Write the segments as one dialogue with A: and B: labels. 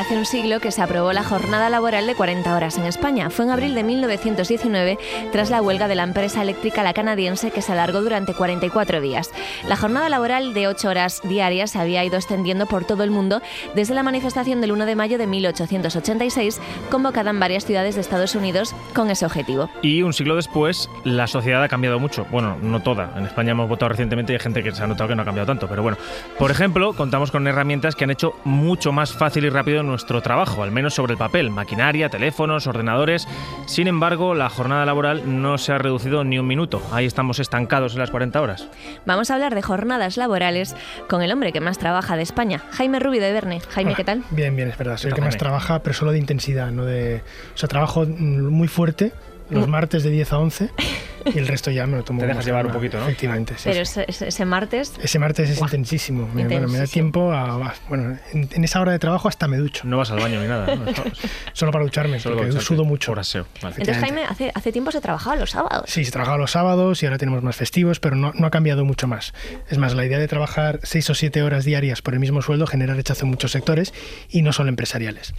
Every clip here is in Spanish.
A: Hace un siglo que se aprobó la jornada laboral de 40 horas en España. Fue en abril de 1919 tras la huelga de la empresa eléctrica la canadiense que se alargó durante 44 días. La jornada laboral de 8 horas diarias se había ido extendiendo por todo el mundo desde la manifestación del 1 de mayo de 1886 convocada en varias ciudades de Estados Unidos con ese objetivo.
B: Y un siglo después, la sociedad ha cambiado mucho. Bueno, no toda. En España hemos votado recientemente y hay gente que se ha notado que no ha cambiado tanto. Pero bueno, por ejemplo, contamos con herramientas que han hecho mucho más fácil y rápido nuestro trabajo, al menos sobre el papel, maquinaria, teléfonos, ordenadores. Sin embargo, la jornada laboral no se ha reducido ni un minuto. Ahí estamos estancados en las 40 horas.
A: Vamos a hablar de jornadas laborales con el hombre que más trabaja de España, Jaime Rubio de Verne. Jaime,
C: Hola.
A: ¿qué tal?
C: Bien, bien, es verdad. Soy el que más trabaja, pero solo de intensidad, no de... O sea, trabajo mm, muy fuerte los martes de 10 a 11 y el resto ya me lo tomo
B: Te dejas llevar un poquito, ¿no?
C: Efectivamente, sí,
A: Pero
C: sí.
A: ese, ese- martes
C: Ese martes es intensísimo. Me, bueno, me da tiempo a... Bueno, en, en esa hora de trabajo hasta me ducho.
B: No vas al baño ni nada. ¿no?
C: Solo para ducharme,
B: Solo
C: porque
B: echarte
C: sudo mucho.
B: Por aseo. Vale.
A: Entonces, Jaime, hace, hace tiempo se trabajaba los sábados.
C: Sí, se trabajaba los sábados y ahora tenemos más festivos, pero no, no ha cambiado mucho más. Es más, la idea de trabajar seis o siete horas diarias por el mismo sueldo genera rechazo en muchos sectores y no solo empresariales.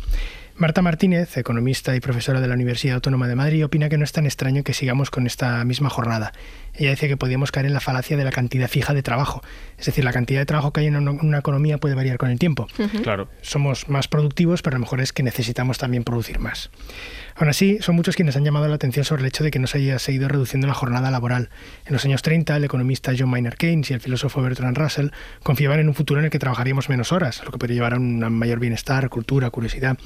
C: Marta Martínez, economista y profesora de la Universidad Autónoma de Madrid, opina que no es tan extraño que sigamos con esta misma jornada. Ella dice que podríamos caer en la falacia de la cantidad fija de trabajo. Es decir, la cantidad de trabajo que hay en una, una economía puede variar con el tiempo.
B: Claro.
C: Somos más productivos, pero a lo mejor es que necesitamos también producir más. Aún así, son muchos quienes han llamado la atención sobre el hecho de que no se haya seguido reduciendo la jornada laboral. En los años 30, el economista John Maynard Keynes y el filósofo Bertrand Russell confiaban en un futuro en el que trabajaríamos menos horas, lo que podría llevar a un mayor bienestar, cultura, curiosidad.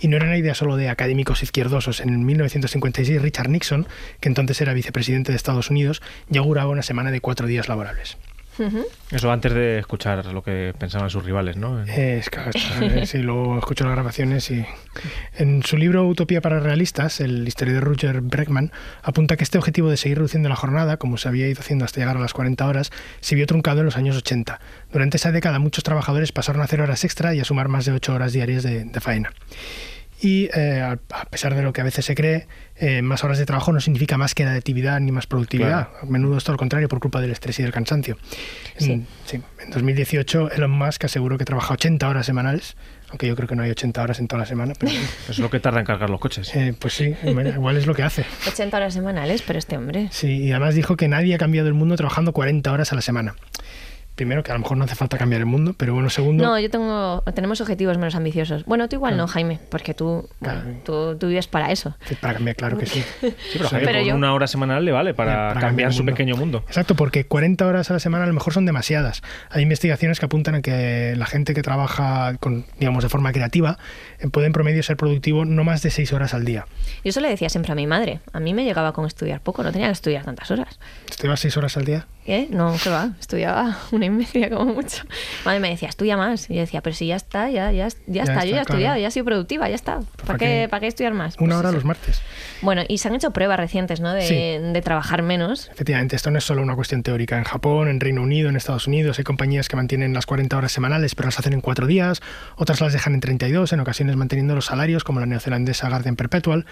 C: Y no era una idea solo de académicos izquierdosos. En 1956, Richard Nixon, que entonces era vicepresidente de Estados Unidos, ya auguraba una semana de cuatro días laborables.
B: Eso antes de escuchar lo que pensaban sus rivales, ¿no?
C: Es claro, eh, sí, luego escucho las grabaciones y en su libro Utopía para realistas, el historiador Roger Bregman apunta que este objetivo de seguir reduciendo la jornada, como se había ido haciendo hasta llegar a las 40 horas, se vio truncado en los años 80. Durante esa década muchos trabajadores pasaron a hacer horas extra y a sumar más de 8 horas diarias de, de faena. Y eh, a pesar de lo que a veces se cree, eh, más horas de trabajo no significa más creatividad ni más productividad. A menudo es todo lo contrario por culpa del estrés y del cansancio. En, sí, en 2018 Elon Musk aseguró que trabaja 80 horas semanales, aunque yo creo que no hay 80 horas en toda la semana, pero
B: es lo que tarda en cargar los coches.
C: eh, pues sí, igual es lo que hace.
A: 80 horas semanales, pero este hombre.
C: Sí, y además dijo que nadie ha cambiado el mundo trabajando 40 horas a la semana. Primero, que a lo mejor no hace falta cambiar el mundo, pero bueno, segundo...
A: No, yo tengo. Tenemos objetivos menos ambiciosos. Bueno, tú igual no, Jaime, porque tú, bueno,
C: Claro.
A: tú, tú vives para eso.
C: Sí, Para cambiar, claro que sí.
B: Sí, pero, Jaime,
A: Pero
B: con
A: yo-
B: una hora semanal le vale para,
C: Para cambiar
B: su
C: mundo.
B: pequeño mundo.
C: Exacto, porque 40 horas a la semana a lo mejor son demasiadas. Hay investigaciones que apuntan a que la gente que trabaja con, digamos, de forma creativa eh, puede en promedio ser productivo no más de 6 horas al día.
A: Yo eso le decía siempre a mi madre. A mí me llegaba con estudiar poco, no tenía que estudiar tantas horas.
C: ¿Estudias 6 horas al día?
A: ¿Eh? No, que va, estudiaba una y media como mucho. Madre me decía, estudia más. Y yo decía, pero si ya está, ya, ya, ya, está, yo ya he
C: claro.
A: estudiado, ya he sido productiva, ya está. ¿Para,
C: ¿para
A: qué,
C: qué?
A: ¿Para qué estudiar más?
C: Una
A: Pues
C: hora
A: eso.
C: los martes.
A: Bueno, y se han hecho pruebas recientes, ¿no? De,
C: Sí.
A: de trabajar menos.
C: Efectivamente, esto no es solo una cuestión teórica. En Japón, en Reino Unido, en Estados Unidos hay compañías que mantienen las 40 horas semanales, pero las hacen en 4 días, otras las dejan en 32, en ocasiones manteniendo los salarios, como la neozelandesa Guardian Perpetual.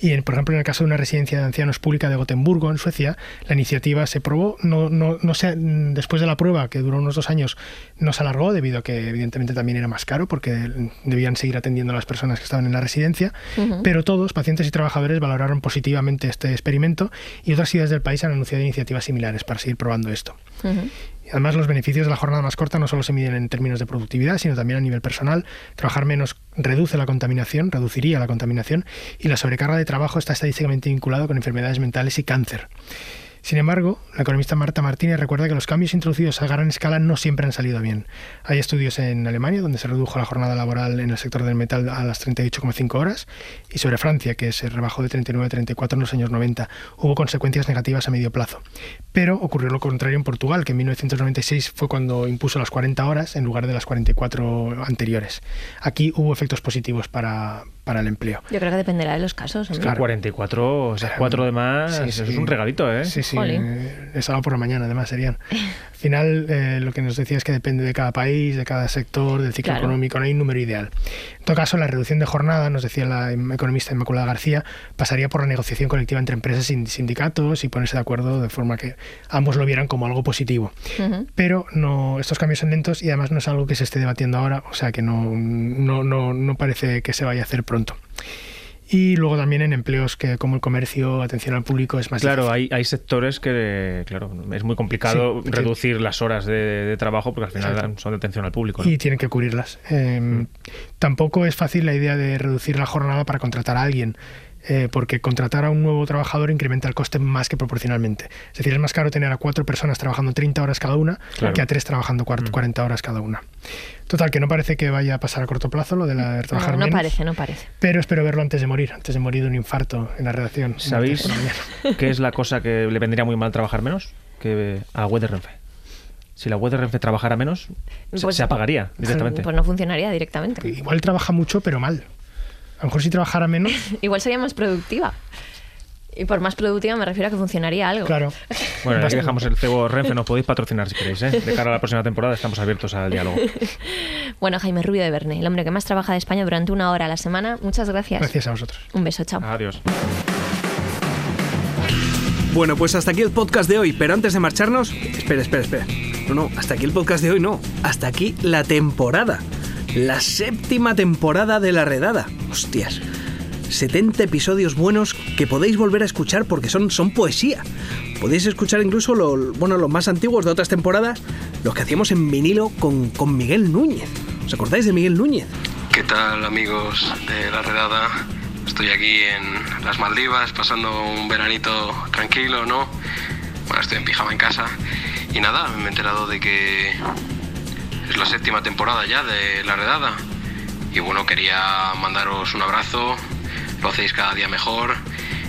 C: Y, en, por ejemplo, en el caso de una residencia de ancianos pública de Gotemburgo, en Suecia, la iniciativa se probó, no, no, no se, después de la prueba, que duró unos dos años, no se alargó, debido a que evidentemente también era más caro, porque debían seguir atendiendo a las personas que estaban en la residencia, pero todos, pacientes y trabajadores, valoraron positivamente este experimento y otras ciudades del país han anunciado iniciativas similares para seguir probando esto. Además, los beneficios de la jornada más corta no solo se miden en términos de productividad, sino también a nivel personal. Trabajar menos reduce la contaminación, reduciría la contaminación, y la sobrecarga de trabajo está estadísticamente vinculado con enfermedades mentales y cáncer. Sin embargo, la economista Marta Martínez recuerda que los cambios introducidos a gran escala no siempre han salido bien. Hay estudios en Alemania, donde se redujo la jornada laboral en el sector del metal a las 38,5 horas, y sobre Francia, que se rebajó de 39 a 34 en los años 90. Hubo consecuencias negativas a medio plazo. Pero ocurrió lo contrario en Portugal, que en 1996 fue cuando impuso las 40 horas en lugar de las 44 anteriores. Aquí hubo efectos positivos para, para el empleo.
A: Yo creo que dependerá de los casos.
B: Es 44, o sea, 4 de más,
C: Sí,
B: eso
C: sí.
B: es un regalito, ¿eh?
C: Sí, sí,
A: Jolín.
C: eh, es algo por la mañana, además serían. Al final, eh, lo que nos decía es que depende de cada país, de cada sector, del ciclo
A: Claro.
C: económico, no hay un número ideal. En todo caso, la reducción de jornada, nos decía la economista Inmaculada García, pasaría por la negociación colectiva entre empresas y sindicatos y ponerse de acuerdo de forma que ambos lo vieran como algo positivo. Pero no, estos cambios son lentos y además no es algo que se esté debatiendo ahora, o sea que no, no, no, no parece que se vaya a hacer pronto. Y luego también en empleos que como el comercio, atención al público, es más
B: Claro,
C: difícil.
B: hay, hay sectores que, claro, es muy complicado
C: Sí,
B: reducir las horas de, de trabajo porque al final
C: Exacto.
B: son de atención al público. ¿no?
C: y tienen que cubrirlas. Eh, Tampoco es fácil la idea de reducir la jornada para contratar a alguien, eh, porque contratar a un nuevo trabajador incrementa el coste más que proporcionalmente. Es decir, es más caro tener a cuatro personas trabajando 30 horas cada una
B: Claro.
C: que a tres trabajando cuar- 40 horas cada una. Total, que no parece que vaya a pasar a corto plazo lo de la de trabajar
A: No, no
C: menos,
A: parece, no parece.
C: pero espero verlo antes de morir, antes de morir de un infarto en la redacción.
B: ¿Sabéis qué es la cosa que le vendría muy mal trabajar menos? Que a la web de Renfe. Si la web de Renfe trabajara menos, se,
A: Pues-
B: se apagaría directamente.
A: Pues no funcionaría directamente.
C: Igual trabaja mucho, pero mal. A lo mejor si trabajara menos,
A: Igual sería más productiva. Y por más productiva me refiero a que funcionaría algo.
C: claro.
B: Bueno, aquí dejamos el cebo Renfe, nos podéis patrocinar si queréis. ¿eh? De cara a la próxima temporada estamos abiertos al diálogo.
A: Bueno, Jaime Rubio de Verne, el hombre que más trabaja de España durante una hora a la semana. Muchas gracias.
C: Gracias a vosotros.
A: Un beso, chao.
B: Adiós.
D: Bueno, pues hasta aquí el podcast de hoy, pero antes de marcharnos, espera, espera, espera. No, no, hasta aquí el podcast de hoy no, hasta aquí la temporada. La séptima temporada de La Redada. Hostias. 70 episodios buenos que podéis volver a escuchar porque son, son poesía. Podéis escuchar incluso lo- bueno, los más antiguos de otras temporadas, los que hacíamos en vinilo con, con Miguel Núñez. ¿Os acordáis de Miguel Núñez?
E: ¿Qué tal amigos de la redada? Estoy aquí en las Maldivas pasando un veranito tranquilo, ¿no? Bueno, estoy en pijama en casa y nada, me he enterado de que es la séptima temporada ya de la redada. Y bueno, quería mandaros un abrazo, lo hacéis cada día mejor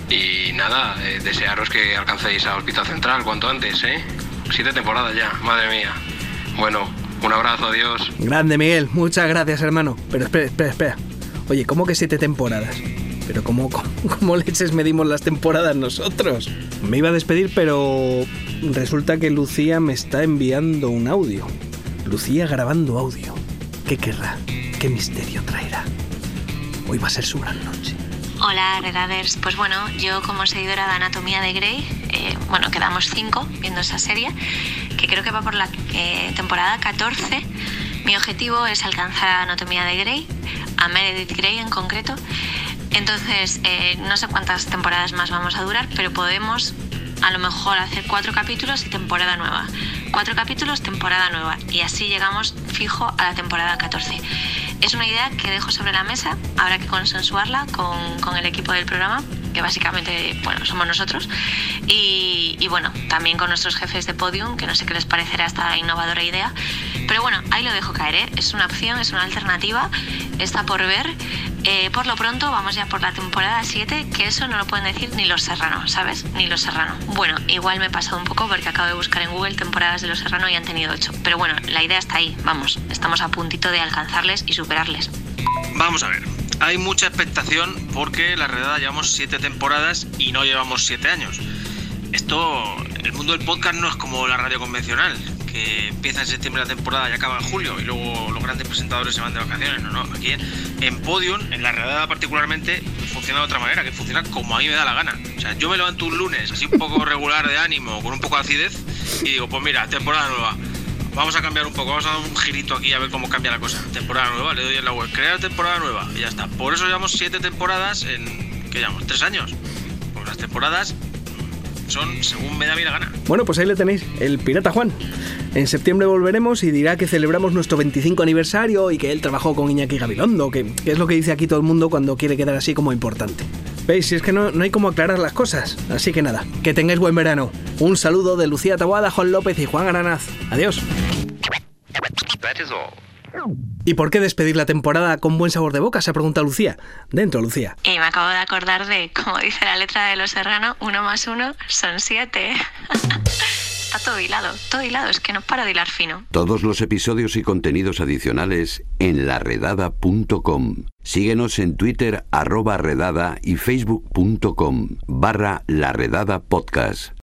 E: y nada, eh, desearos que alcancéis a Hospital Central cuanto antes, ¿eh? Siete temporadas ya, madre mía. Bueno, un abrazo, adiós.
D: Grande Miguel, muchas gracias hermano. Pero espera, espera, espera. Oye, ¿cómo que siete temporadas? Pero ¿cómo, cómo, cómo leches medimos las temporadas nosotros? Me iba a despedir, pero resulta que Lucía me está enviando un audio. Lucía grabando audio. ¿Qué querrá? ¿Qué misterio traerá? Hoy va a ser su gran noche.
F: Hola, Redaders. Pues bueno, yo como seguidora de Anatomía de Grey, eh, bueno, quedamos cinco viendo esa serie, que creo que va por la eh, temporada 14. Mi objetivo es alcanzar a Anatomía de Grey, a Meredith Grey en concreto. Entonces, eh, no sé cuántas temporadas más vamos a durar, pero podemos a lo mejor hacer cuatro capítulos y temporada nueva. Cuatro capítulos, temporada nueva. Y así llegamos fijo a la temporada 14. Es una idea que dejo sobre la mesa, habrá que consensuarla con, con el equipo del programa, que básicamente bueno, somos nosotros. Y, bueno, también con nuestros jefes de podium, que no sé qué les parecerá esta innovadora idea. Pero bueno, ahí lo dejo caer, ¿eh? es una opción, es una alternativa, está por ver. Eh, por lo pronto vamos ya por la temporada 7, que eso no lo pueden decir ni los Serrano, ¿sabes? Ni los Serrano. Bueno, igual me he pasado un poco porque acabo de buscar en Google temporadas de los Serrano y han tenido 8. Pero bueno, la idea está ahí, vamos, estamos a puntito de alcanzarles y superarles.
G: Vamos a ver. Hay mucha expectación porque la redada llevamos siete temporadas y no llevamos siete años. Esto, el mundo del podcast no es como la radio convencional, que empieza en septiembre la temporada y acaba en julio y luego los grandes presentadores se van de vacaciones. No, no. Aquí en, en Podium, en la redada particularmente, funciona de otra manera, que funciona como a mí me da la gana. O sea, yo me levanto un lunes así un poco regular de ánimo, con un poco de acidez, y digo, pues mira, temporada nueva. Vamos a cambiar un poco, vamos a dar un girito aquí a ver cómo cambia la cosa. Temporada nueva, le doy en la web, crear temporada nueva y ya está. Por eso llevamos siete temporadas en, ¿qué llevamos? ¿Tres años? Pues las temporadas son según me da mí la gana.
D: Bueno, pues ahí le tenéis, el Pirata Juan. En septiembre volveremos y dirá que celebramos nuestro 25 aniversario y que él trabajó con Iñaki Gabilondo, que, que es lo que dice aquí todo el mundo cuando quiere quedar así como importante. Veis, si es que no, no hay como aclarar las cosas. Así que nada, que tengáis buen verano. Un saludo de Lucía Taboada, Juan López y Juan Aranaz. Adiós. ¿Y por qué despedir la temporada con buen sabor de boca? Se pregunta Lucía. Dentro, Lucía.
A: Y me acabo de acordar de, como dice la letra de Los Serrano, uno más uno son siete. Está todo hilado, todo hilado, es que no para de hilar fino.
H: Todos los episodios y contenidos adicionales en laredada.com. Síguenos en Twitter arroba redada y facebook.com barra laredada podcast.